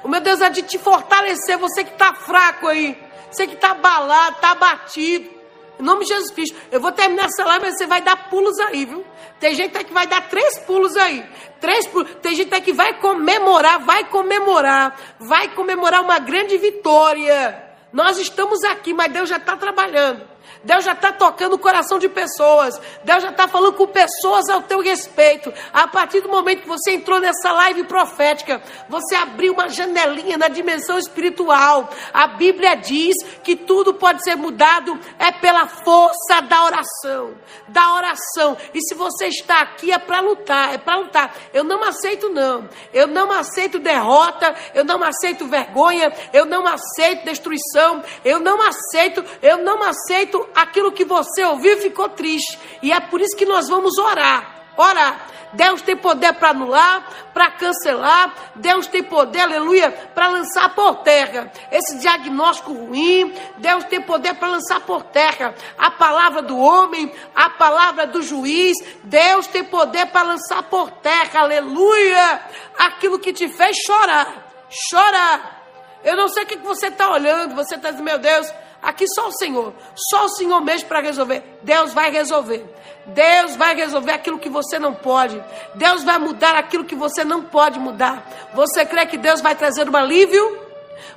O meu Deus é de te fortalecer, você que está fraco aí, você que está abalado, está abatido. Em nome de Jesus Cristo, eu vou terminar essa live, mas você vai dar pulos aí, viu? Tem gente que vai dar três pulos aí. Três pulos. Tem gente que vai comemorar, vai comemorar, vai comemorar uma grande vitória. Nós estamos aqui, mas Deus já está trabalhando. Deus já está tocando o coração de pessoas. Deus já está falando com pessoas ao teu respeito. A partir do momento que você entrou nessa live profética, você abriu uma janelinha na dimensão espiritual. A Bíblia diz que tudo pode ser mudado é pela força da oração. Da oração. E se você está aqui é para lutar, é para lutar. Eu não aceito não. Eu não aceito derrota, eu não aceito vergonha, eu não aceito destruição, eu não aceito, eu não aceito aquilo que você ouviu ficou triste. E é por isso que nós vamos orar. Orar. Deus tem poder para anular, para cancelar. Deus tem poder, aleluia, para lançar por terra esse diagnóstico ruim. Deus tem poder para lançar por terra a palavra do homem, a palavra do juiz. Deus tem poder para lançar por terra, aleluia, aquilo que te fez chorar. Chorar. Eu não sei o que você está olhando, você está dizendo, meu Deus, Aqui só o Senhor, só o Senhor mesmo para resolver. Deus vai resolver. Deus vai resolver aquilo que você não pode. Deus vai mudar aquilo que você não pode mudar. Você crê que Deus vai trazer um alívio?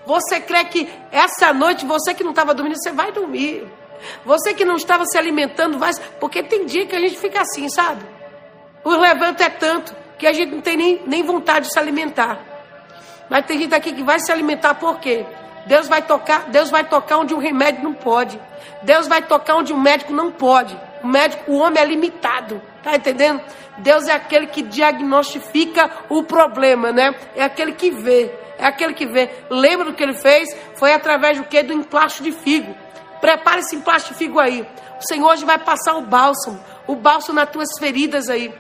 Você crê que essa noite, você que não estava dormindo, você vai dormir. Você que não estava se alimentando, vai. Porque tem dia que a gente fica assim, sabe? O levanto é tanto que a gente não tem nem, nem vontade de se alimentar. Mas tem gente aqui que vai se alimentar por quê? Deus vai tocar, Deus vai tocar onde o remédio não pode. Deus vai tocar onde o médico não pode. O médico, o homem é limitado, tá entendendo? Deus é aquele que diagnostica o problema, né? É aquele que vê, é aquele que vê. Lembra do que ele fez? Foi através do que? Do emplasto de figo. Prepare esse emplasto de figo aí. O Senhor hoje vai passar o bálsamo, o bálsamo nas tuas feridas aí.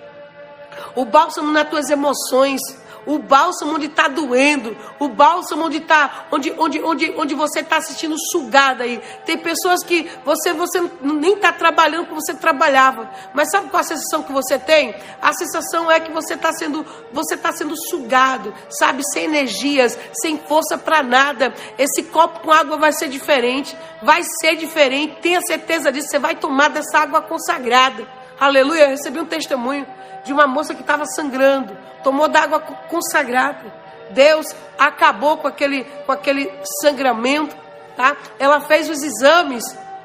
O bálsamo nas tuas emoções o bálsamo onde está doendo, o bálsamo onde está, onde, onde, onde, onde você está assistindo sugada aí. Tem pessoas que você, você nem está trabalhando como você trabalhava, mas sabe qual a sensação que você tem? A sensação é que você está sendo, você está sendo sugado, sabe, sem energias, sem força para nada. Esse copo com água vai ser diferente, vai ser diferente. Tenha certeza disso. Você vai tomar dessa água consagrada. Aleluia. Eu recebi um testemunho de uma moça que estava sangrando, tomou d'água consagrada. Deus acabou com aquele, com aquele sangramento, tá? Ela fez os exames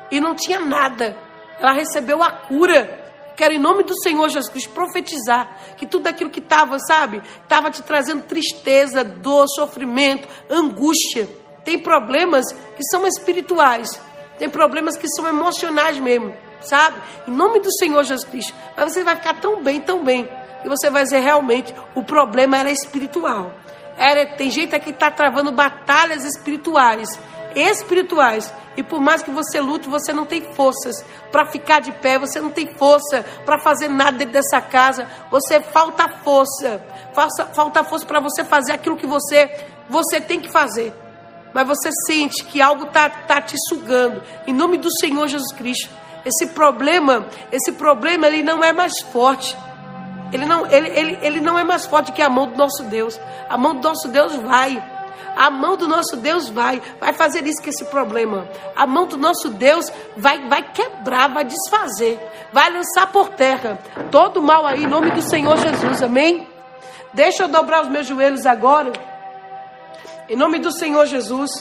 e não tinha nada. Ela recebeu a cura. Quero, em nome do Senhor Jesus Cristo, profetizar que tudo aquilo que estava, sabe, estava te trazendo tristeza, dor, sofrimento, angústia. Tem problemas que são espirituais, tem problemas que são emocionais mesmo sabe? Em nome do Senhor Jesus Cristo. Mas você vai ficar tão bem, tão bem, que você vai dizer realmente o problema era espiritual. Era, tem gente aqui que está travando batalhas espirituais, espirituais. E por mais que você lute, você não tem forças para ficar de pé, você não tem força para fazer nada dentro dessa casa. Você falta força, falta, força para você fazer aquilo que você, você tem que fazer. mas você sente que algo está tá te sugando. Em nome do Senhor Jesus Cristo, esse problema, esse problema ele não é mais forte. Ele não, ele, ele, ele não é mais forte que a mão do nosso Deus. A mão do nosso Deus vai. A mão do nosso Deus vai, vai fazer isso com esse problema. A mão do nosso Deus vai, vai quebrar, vai desfazer, vai lançar por terra todo mal aí, em nome do Senhor Jesus, amém? Deixa eu dobrar os meus joelhos agora, em nome do Senhor Jesus.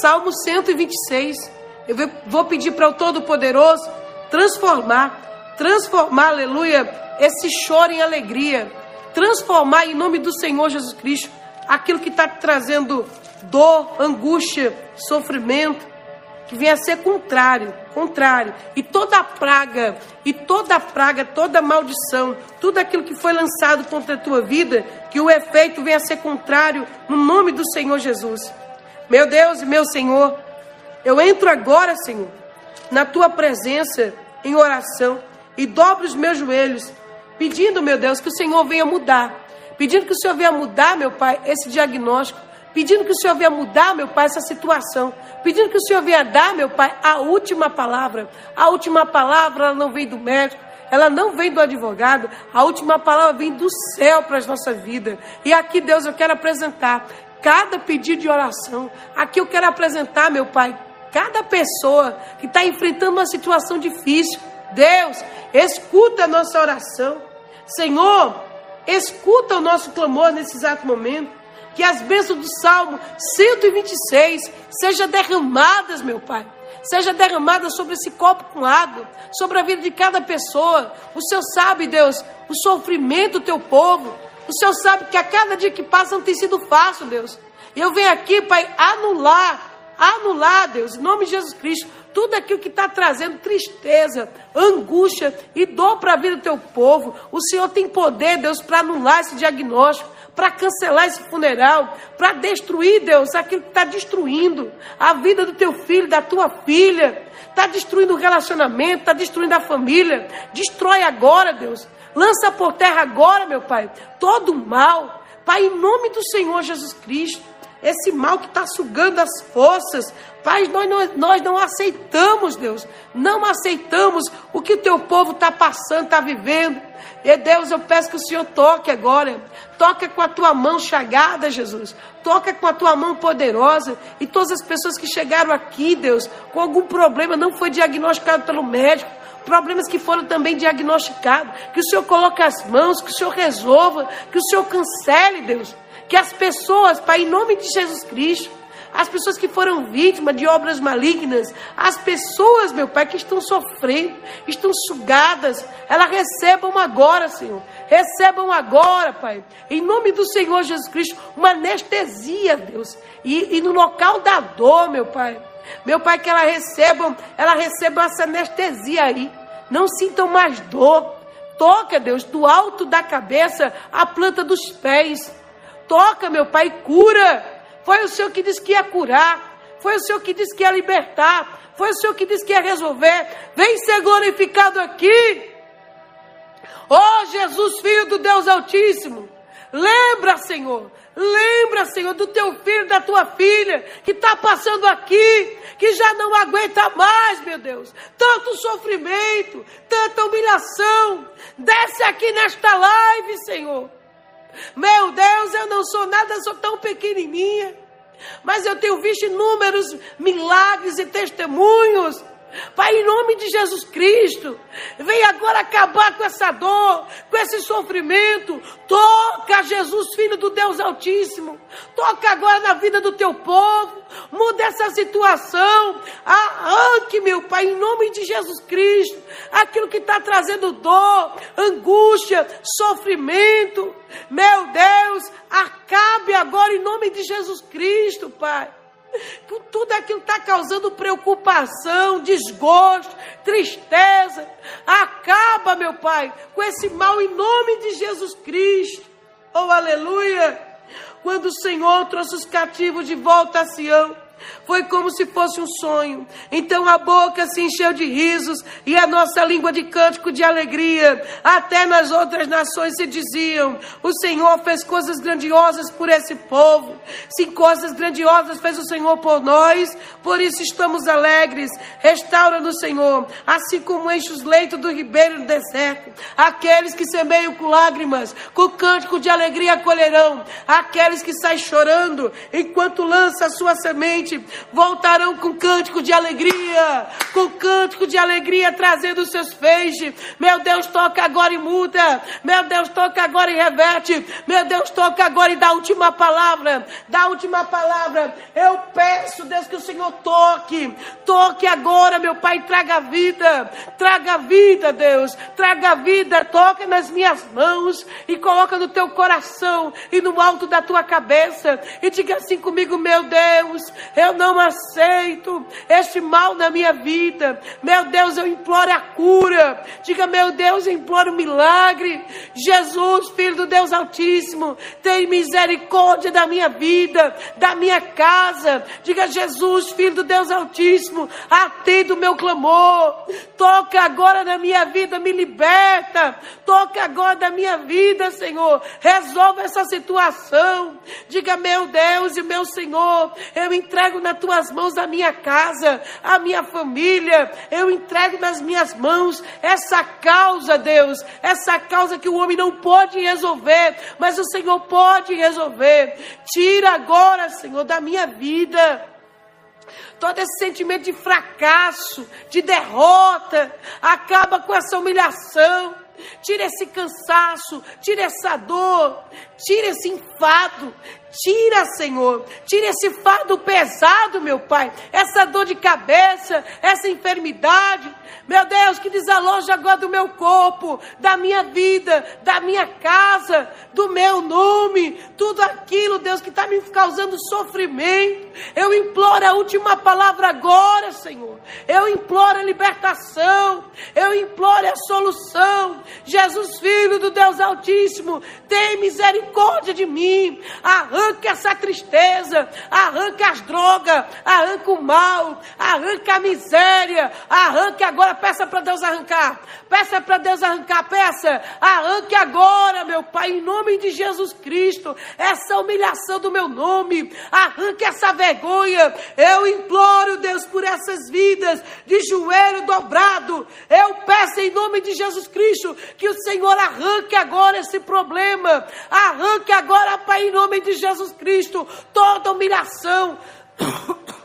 Salmo 126. Eu vou pedir para o Todo-Poderoso transformar, transformar, aleluia, esse choro em alegria, transformar em nome do Senhor Jesus Cristo aquilo que está trazendo dor, angústia, sofrimento, que venha a ser contrário, contrário. E toda praga, e toda praga, toda maldição, tudo aquilo que foi lançado contra a tua vida, que o efeito venha a ser contrário no nome do Senhor Jesus. Meu Deus e meu Senhor, eu entro agora, Senhor, na tua presença em oração e dobro os meus joelhos, pedindo, meu Deus, que o Senhor venha mudar pedindo que o Senhor venha mudar, meu Pai, esse diagnóstico, pedindo que o Senhor venha mudar, meu Pai, essa situação, pedindo que o Senhor venha dar, meu Pai, a última palavra. A última palavra ela não vem do médico, ela não vem do advogado, a última palavra vem do céu para as nossas vidas. E aqui, Deus, eu quero apresentar cada pedido de oração. Aqui eu quero apresentar, meu Pai, cada pessoa que está enfrentando uma situação difícil. Deus, escuta a nossa oração. Senhor, Escuta o nosso clamor nesse exato momento. Que as bênçãos do Salmo 126 sejam derramadas, meu Pai. Seja derramada sobre esse copo com água, sobre a vida de cada pessoa. O Senhor sabe, Deus, o sofrimento do teu povo. O Senhor sabe que a cada dia que passa não tem sido fácil, Deus. Eu venho aqui, Pai, anular, anular, Deus, em nome de Jesus Cristo, tudo aquilo que está trazendo tristeza, angústia e dor para a vida do teu povo. O Senhor tem poder, Deus, para anular esse diagnóstico, para cancelar esse funeral, para destruir, Deus, aquilo que está destruindo a vida do teu filho, da tua filha, está destruindo o relacionamento, está destruindo a família. Destrói agora, Deus. Lança por terra agora, meu Pai, todo o mal. Pai, em nome do Senhor Jesus Cristo esse mal que está sugando as forças. Pai, nós, nós, nós não aceitamos, Deus, não aceitamos o que o teu povo está passando, está vivendo. E Deus, eu peço que o Senhor toque agora, toca com a tua mão chagada, Jesus, toca com a tua mão poderosa. E todas as pessoas que chegaram aqui, Deus, com algum problema, não foi diagnosticado pelo médico, problemas que foram também diagnosticados, que o Senhor coloque as mãos, que o Senhor resolva, que o Senhor cancele, Deus que as pessoas, Pai, em nome de Jesus Cristo, as pessoas que foram vítimas de obras malignas, as pessoas, meu Pai, que estão sofrendo, estão sugadas, elas recebam agora, Senhor. Recebam agora, Pai, em nome do Senhor Jesus Cristo, uma anestesia, Deus. E, e no local da dor, meu Pai, meu Pai, que elas recebam, elas recebam essa anestesia aí. Não sintam mais dor. Toca, Deus, do alto da cabeça à planta dos pés. Toca, meu Pai, cura. Foi o Senhor que disse que ia curar. Foi o Senhor que disse que ia libertar. Foi o Senhor que disse que ia resolver. Vem ser glorificado aqui. Oh Jesus, Filho do Deus Altíssimo. Lembra, Senhor. Lembra, Senhor, do teu filho, da tua filha, que está passando aqui, que já não aguenta mais, meu Deus. Tanto sofrimento, tanta humilhação. Desce aqui nesta live, Senhor. Meu Deus, eu não sou nada, sou tão pequenininha. Mas eu tenho visto inúmeros milagres e testemunhos Pai, em nome de Jesus Cristo, vem agora acabar com essa dor, com esse sofrimento. Toca, Jesus, Filho do Deus Altíssimo. Toca agora na vida do teu povo. Muda essa situação. Arranque, meu Pai, em nome de Jesus Cristo, aquilo que está trazendo dor, angústia, sofrimento. Meu Deus, acabe agora em nome de Jesus Cristo, Pai tudo aquilo está causando preocupação, desgosto, tristeza. Acaba, meu Pai, com esse mal em nome de Jesus Cristo. Oh, aleluia! Quando o Senhor trouxe os cativos de volta a Sião, Foi como se fosse um sonho. Então a boca se encheu de risos e a nossa língua de cântico de alegria. Até nas outras nações se diziam: O Senhor fez coisas grandiosas por esse povo. Sim, coisas grandiosas fez o Senhor por nós. Por isso estamos alegres. Restaura-nos, Senhor, assim como enche os leitos do ribeiro do deserto. Aqueles que semeiam com lágrimas, com cântico de alegria colherão. Aqueles que saem chorando enquanto lança a sua semente voltarão com cântico de alegria, com cântico de alegria trazendo os seus feixes. Meu Deus, toca agora e muda. Meu Deus, toca agora e reverte. Meu Deus, toca agora e dá a última palavra. Dá a última palavra. Eu peço, Deus, que o Senhor toque. Toque agora, meu Pai, traga vida. Traga vida, Deus. Traga vida. Toca nas minhas mãos e coloca no teu coração e no alto da tua cabeça. E diga assim comigo, meu Deus, eu não aceito este mal na minha vida. Meu Deus, eu imploro a cura. Diga, meu Deus, eu imploro um milagre. Jesus, Filho do Deus Altíssimo, tem misericórdia da minha vida, da minha casa. Diga, Jesus, Filho do Deus Altíssimo, atende o meu clamor. Toca agora na minha vida, me liberta. Toca agora na minha vida, Senhor. Resolve essa situação. Diga, meu Deus e meu Senhor, eu entrego na tuas mãos a minha casa, a minha família. Eu entrego nas minhas mãos essa causa, Deus, essa causa que o homem não pode resolver, mas o Senhor pode resolver. Tira agora, Senhor, da minha vida todo esse sentimento de fracasso, de derrota, acaba com essa humilhação, tira esse cansaço, tira essa dor, tira esse enfado, Tira, Senhor, tira esse fardo pesado, meu Pai, essa dor de cabeça, essa enfermidade, meu Deus, que desaloja agora do meu corpo, da minha vida, da minha casa, do meu nome, tudo aquilo, Deus, que está me causando sofrimento. Eu imploro a última palavra agora, Senhor. Eu imploro a libertação, eu imploro a solução. Jesus, Filho do Deus Altíssimo, tem misericórdia de mim. Arranca arranque essa tristeza, arranque as drogas, arranque o mal, arranque a miséria, arranque agora, peça para Deus arrancar, peça para Deus arrancar, peça, arranque agora, meu Pai, em nome de Jesus Cristo, essa humilhação do meu nome, arranque essa vergonha, eu imploro, Deus, por essas vidas de joelho dobrado, eu peço em nome de Jesus Cristo que o Senhor arranque agora esse problema, arranque agora, Pai, em nome de Jesus Jesus Cristo toda humilhação. *coughs*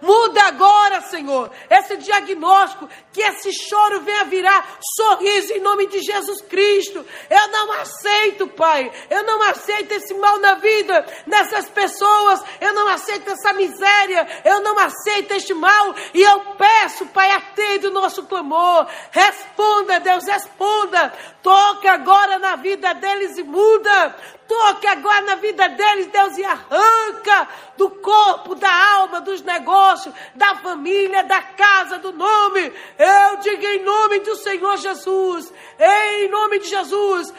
Muda agora, Senhor, esse diagnóstico, que esse choro venha virar sorriso em nome de Jesus Cristo. Eu não aceito, Pai, eu não aceito esse mal na vida nessas pessoas, eu não aceito essa miséria, eu não aceito este mal, e eu peço, Pai, atende o nosso clamor, responda, Deus, responda, toque agora na vida deles e muda, toque agora na vida deles, Deus, e arranca do corpo, da alma, dos negócios, da família, da casa, do nome. Eu digo em nome do Senhor Jesus, em nome de Jesus,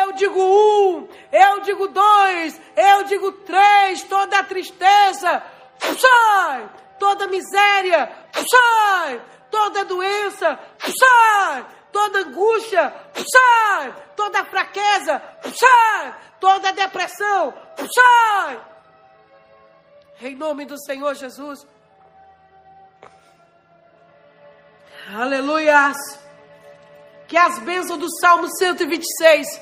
eu digo um, eu digo dois, eu digo três, toda a tristeza, sai, toda miséria, sai, toda doença, sai, toda angústia, sai, toda fraqueza, sai, toda depressão, sai! Em nome do Senhor Jesus. Aleluias! Que as bênçãos do Salmo 126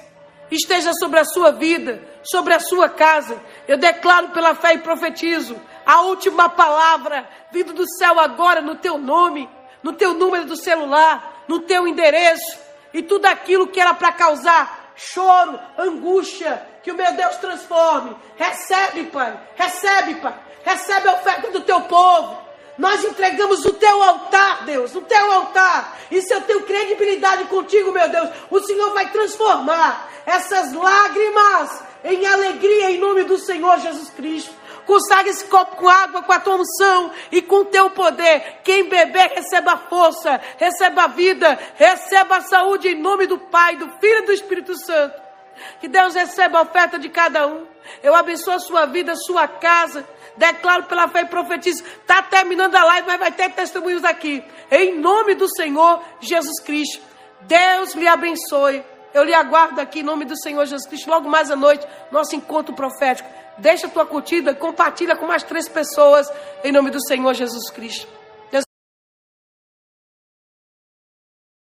esteja sobre a sua vida, sobre a sua casa. Eu declaro pela fé e profetizo a última palavra vindo do céu agora no teu nome, no teu número do celular, no teu endereço e tudo aquilo que era para causar choro, angústia, que o meu Deus transforme. Recebe, Pai, recebe, Pai, recebe a oferta do teu povo. Nós entregamos o teu altar, Deus, o teu altar. E se eu tenho credibilidade contigo, meu Deus, o Senhor vai transformar essas lágrimas em alegria em nome do Senhor Jesus Cristo consagre esse copo com água, com a tua unção e com o teu poder. Quem beber, receba força, receba vida, receba saúde em nome do Pai, do Filho e do Espírito Santo. Que Deus receba a oferta de cada um. Eu abençoo a sua vida, a sua casa. Declaro pela fé e profetizo. Está terminando a live, mas vai ter testemunhos aqui. Em nome do Senhor Jesus Cristo. Deus lhe abençoe. Eu lhe aguardo aqui em nome do Senhor Jesus Cristo. Logo mais à noite, nosso encontro profético. Deixa a tua curtida, compartilha com mais três pessoas em nome do Senhor Jesus Cristo.